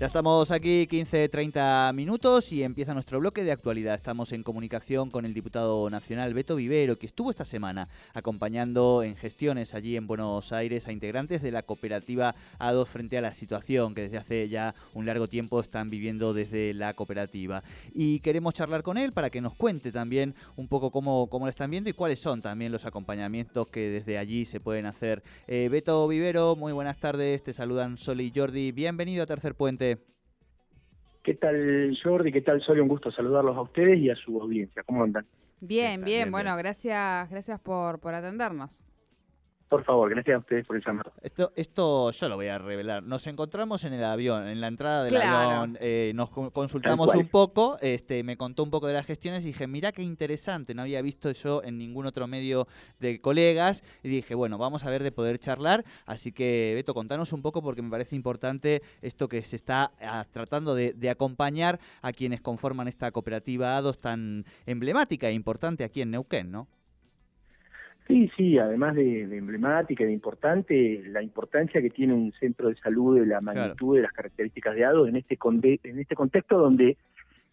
Ya estamos aquí 15-30 minutos y empieza nuestro bloque de actualidad. Estamos en comunicación con el diputado nacional Beto Vivero, que estuvo esta semana acompañando en gestiones allí en Buenos Aires a integrantes de la cooperativa A2 frente a la situación que desde hace ya un largo tiempo están viviendo desde la cooperativa. Y queremos charlar con él para que nos cuente también un poco cómo, cómo lo están viendo y cuáles son también los acompañamientos que desde allí se pueden hacer. Eh, Beto Vivero, muy buenas tardes. Te saludan Sol y Jordi. Bienvenido a Tercer Puente. ¿Qué tal Jordi? ¿Qué tal Soy Un gusto saludarlos a ustedes y a su audiencia. ¿Cómo andan? Bien, bien, bueno, gracias, gracias por, por atendernos. Por favor, gracias a ustedes por el llamado. Esto, esto yo lo voy a revelar. Nos encontramos en el avión, en la entrada del avión, eh, nos consultamos un poco, este, me contó un poco de las gestiones y dije, mira qué interesante, no había visto yo en ningún otro medio de colegas y dije, bueno, vamos a ver de poder charlar. Así que, Beto, contanos un poco porque me parece importante esto que se está ah, tratando de, acompañar a quienes conforman esta cooperativa ADOS tan emblemática e importante aquí en Neuquén, ¿no? Sí, sí, además de, emblemática, de importante, la importancia que tiene un centro de salud, de la magnitud de las características de ADO en este, en este contexto donde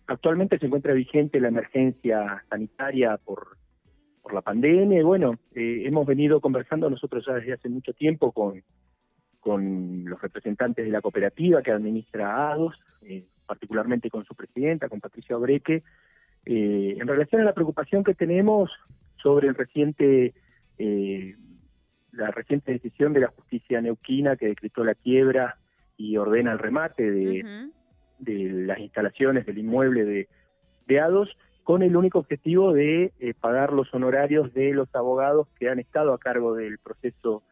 actualmente se encuentra vigente la emergencia sanitaria por, por la pandemia. bueno, eh, hemos venido conversando nosotros ya desde hace mucho tiempo con, con los representantes de la cooperativa que administra ADOS, eh, particularmente con su presidenta, con Patricia Obreque, eh, en relación a la preocupación que tenemos sobre el reciente eh, la reciente decisión de la justicia neuquina que decretó la quiebra y ordena el remate de, de las instalaciones del inmueble de, de ADOS con el único objetivo de eh, pagar los honorarios de los abogados que han estado a cargo del proceso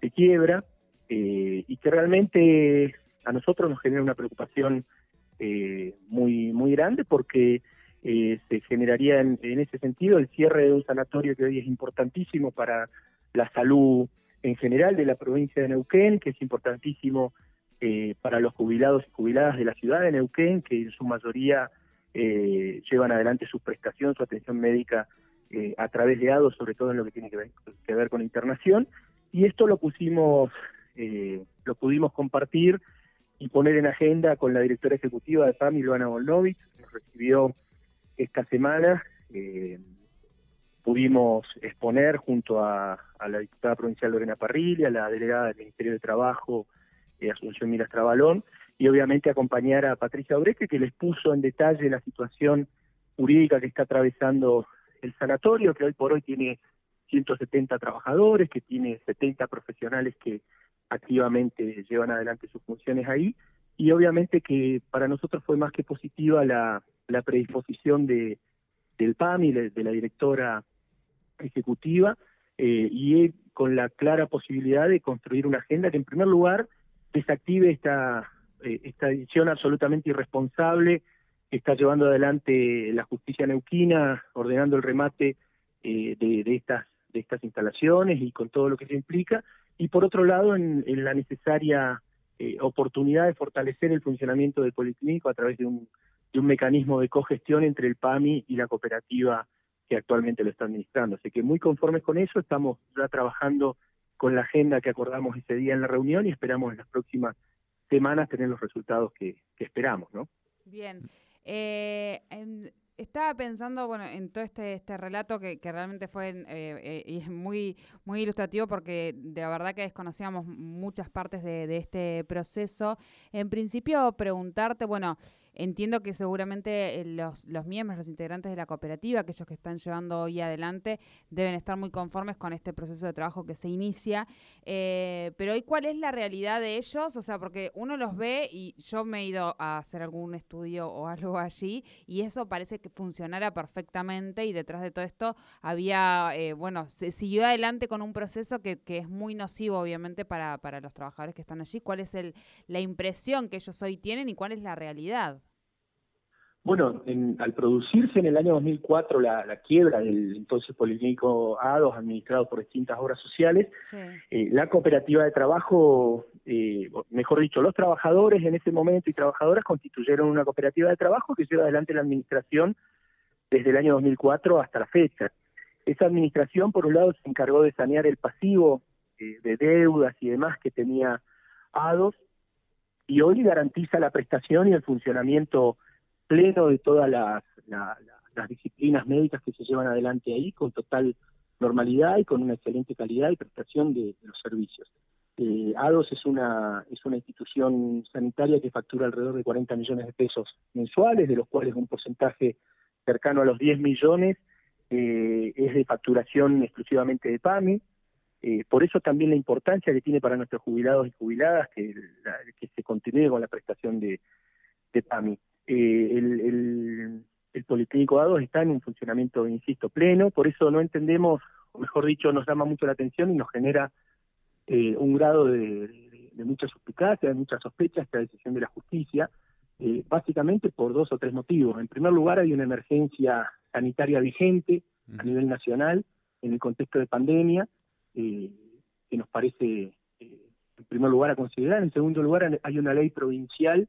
de quiebra eh, y que realmente a nosotros nos genera una preocupación eh, muy muy grande porque eh, se generaría en, ese sentido el cierre de un sanatorio que hoy es importantísimo para la salud en general de la provincia de Neuquén, que es importantísimo eh, para los jubilados y jubiladas de la ciudad de Neuquén, que en su mayoría eh, llevan adelante su prestación, su atención médica a través de ADO, sobre todo en lo que tiene que ver, que ver con internación. Y esto lo pusimos, lo pudimos compartir y poner en agenda con la directora ejecutiva de PAMI, Luana Volnovich, nos recibió esta semana eh, pudimos exponer junto a, la diputada provincial Lorena Parrilla, a la delegada del Ministerio de Trabajo, eh, Asunción Miras Trabalón, y obviamente acompañar a Patricia Obreque, que les puso en detalle la situación jurídica que está atravesando el sanatorio, que hoy por hoy tiene 170 trabajadores, que tiene 70 profesionales que activamente llevan adelante sus funciones ahí, y obviamente que para nosotros fue más que positiva la, la predisposición de, del PAMI, de, la directora ejecutiva, eh, y con la clara posibilidad de construir una agenda que en primer lugar desactive esta, eh, esta decisión absolutamente irresponsable que está llevando adelante la justicia neuquina, ordenando el remate eh, de, de, estas, de estas instalaciones y con todo lo que se implica, y por otro lado en, en la necesaria oportunidad de fortalecer el funcionamiento del policlínico a través de un de un mecanismo de cogestión entre el PAMI y la cooperativa que actualmente lo está administrando. Así que muy conformes con eso, estamos ya trabajando con la agenda que acordamos ese día en la reunión y esperamos en las próximas semanas tener los resultados que, esperamos, ¿no? Bien. Eh, estaba pensando, bueno, en todo este, este relato que, realmente fue eh, eh, muy, muy ilustrativo porque de verdad que desconocíamos muchas partes de, de este proceso. En principio, preguntarte, bueno, Entiendo que seguramente eh, los, los miembros, los integrantes de la cooperativa, aquellos que están llevando hoy adelante, deben estar muy conformes con este proceso de trabajo que se inicia. Eh, pero hoy, ¿cuál es la realidad de ellos? O sea, porque uno los ve y yo me he ido a hacer algún estudio o algo allí y eso parece que funcionara perfectamente y detrás de todo esto había, eh, bueno, se siguió adelante con un proceso que, que es muy nocivo, obviamente, para, para los trabajadores que están allí. ¿Cuál es el, la impresión que ellos hoy tienen y cuál es la realidad? Bueno, al producirse en el año 2004 la, la quiebra del entonces Policlínico A2 administrado por distintas obras sociales, eh, la cooperativa de trabajo, eh, mejor dicho, los trabajadores en ese momento y trabajadoras constituyeron una cooperativa de trabajo que lleva adelante la administración desde el año 2004 hasta la fecha. Esa administración, por un lado, se encargó de sanear el pasivo eh, de deudas y demás que tenía A2 y hoy garantiza la prestación y el funcionamiento pleno de todas las, disciplinas médicas que se llevan adelante ahí con total normalidad y con una excelente calidad y prestación de, los servicios. Eh, ADOS es una, es una institución sanitaria que factura alrededor de 40 millones de pesos mensuales, de los cuales un porcentaje cercano a los 10 millones eh, es de facturación exclusivamente de PAMI. Eh, por eso también la importancia que tiene para nuestros jubilados y jubiladas que, que se continúe con la prestación de PAMI. Eh, el, el, el Policlínico A2 está en un funcionamiento, insisto, pleno, por eso no entendemos, o mejor dicho, nos llama mucho la atención y nos genera eh, un grado de, de, mucha suspicacia, de mucha sospecha esta decisión de la justicia, eh, básicamente por dos o tres motivos. En primer lugar, hay una emergencia sanitaria vigente a nivel nacional en el contexto de pandemia, eh, que nos parece, en primer lugar, a considerar. En segundo lugar, hay una ley provincial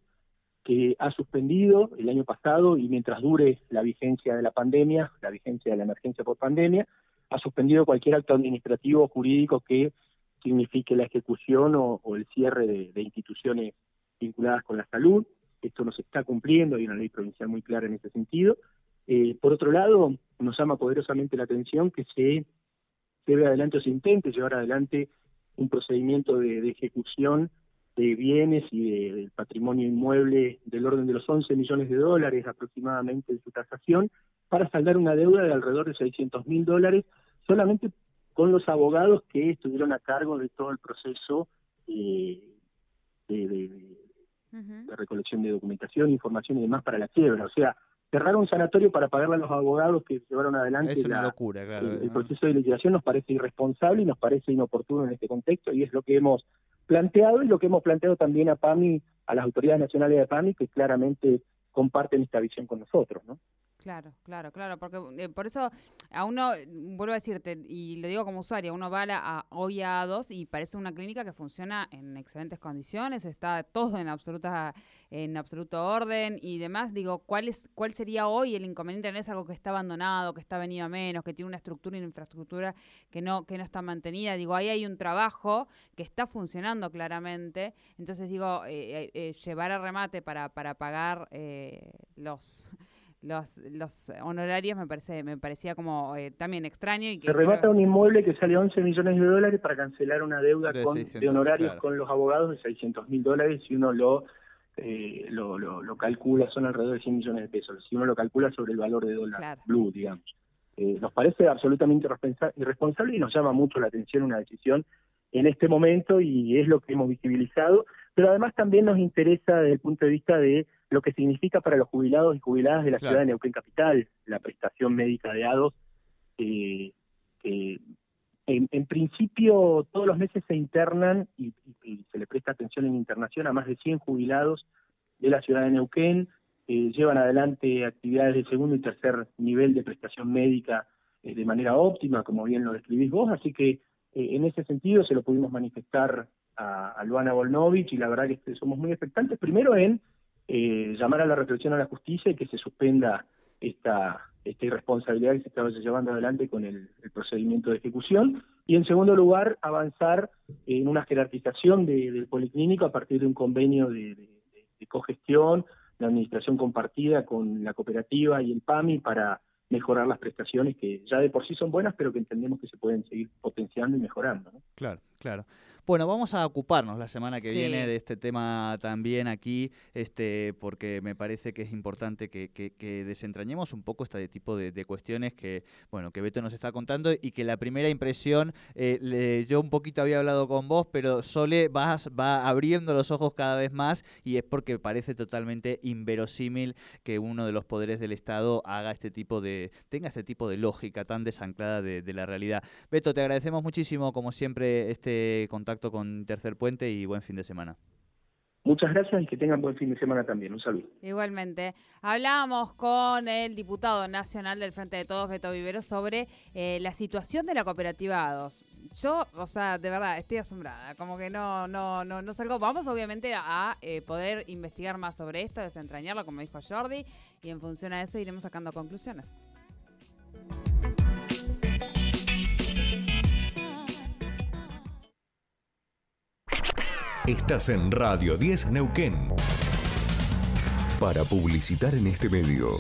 que ha suspendido el año pasado y mientras dure la vigencia de la pandemia, la vigencia de la emergencia por pandemia, ha suspendido cualquier acto administrativo o jurídico que signifique la ejecución o, el cierre de, instituciones vinculadas con la salud. Esto no se está cumpliendo, hay una ley provincial muy clara en ese sentido. Eh, por otro lado, nos llama poderosamente la atención que se lleve adelante o se intente llevar adelante un procedimiento de ejecución de bienes y del patrimonio inmueble del orden de los 11 millones de dólares aproximadamente de su tasación, para saldar una deuda de alrededor de 600 mil dólares, solamente con los abogados que estuvieron a cargo de todo el proceso eh, de, de, recolección de documentación, información y demás para la quiebra. O sea, cerrar un sanatorio para pagarle a los abogados que llevaron adelante el, proceso de liquidación nos parece irresponsable y nos parece inoportuno en este contexto y es lo que hemos planteado y lo que hemos planteado también a PAMI, a las autoridades nacionales de PAMI, que claramente comparten esta visión con nosotros, ¿no? Claro, claro, claro, porque eh, por eso a uno, vuelvo a decirte, y lo digo como usuario, uno va a, hoy a dos y parece una clínica que funciona en excelentes condiciones, está todo en absoluta en absoluto orden y demás. Digo, ¿cuál es cuál sería hoy el inconveniente? No es algo que está abandonado, que está venido a menos, que tiene una estructura y una infraestructura que no que no está mantenida. Digo, ahí hay un trabajo que está funcionando claramente. Entonces digo, eh, eh, llevar a remate para para pagar los los, los honorarios me parece me parecía como eh, también extraño. y que Se remata un inmueble que sale 11 millones de dólares para cancelar una deuda de, con, de honorarios con los abogados de 600 mil dólares si uno lo, eh, lo, lo, calcula, son alrededor de 100 millones de pesos, si uno lo calcula sobre el valor de dólar blue, digamos. Eh, nos parece absolutamente irresponsable y nos llama mucho la atención una decisión en este momento y es lo que hemos visibilizado, pero además también nos interesa desde el punto de vista de lo que significa para los jubilados y jubiladas de la ciudad de Neuquén Capital, la prestación médica de ADOS, eh, en, principio todos los meses se internan y, se le presta atención en internación a más de 100 jubilados de la ciudad de Neuquén, eh, llevan adelante actividades de segundo y tercer nivel de prestación médica eh, de manera óptima, como bien lo describís vos, así que en ese sentido se lo pudimos manifestar a, a Luana Volnovich y la verdad que somos muy expectantes, primero en eh, llamar a la reflexión a la justicia y que se suspenda esta, irresponsabilidad que se estaba llevando adelante con el, procedimiento de ejecución. Y en segundo lugar, avanzar en una jerarquización del policlínico a partir de un convenio de, de cogestión, de administración compartida con la cooperativa y el PAMI para mejorar las prestaciones que ya de por sí son buenas, pero que entendemos que se pueden seguir potenciando y mejorando. Claro, claro. Bueno, vamos a ocuparnos la semana que viene de este tema también aquí, este, porque me parece que es importante que, que, desentrañemos un poco este tipo de, cuestiones que, bueno, que Beto nos está contando y que la primera impresión, eh, yo un poquito había hablado con vos, pero Sole vas, va abriendo los ojos cada vez más y es porque parece totalmente inverosímil que uno de los poderes del Estado haga este tipo de, tenga este tipo de lógica tan desanclada de, de la realidad. Beto, te agradecemos muchísimo, como siempre, este contacto con Tercer Puente y buen fin de semana. Muchas gracias y que tengan buen fin de semana también. Un saludo. Igualmente. Hablábamos con el diputado nacional del Frente de Todos, Beto Vivero, sobre eh, la situación de la cooperativa A2. Yo, o sea, de verdad, estoy asombrada. Como que no, no, no, no salgo. Vamos, obviamente, a eh, poder investigar más sobre esto, desentrañarlo, como dijo Jordi, y en función a eso iremos sacando conclusiones. Estás en Radio 10 Neuquén. Para publicitar en este medio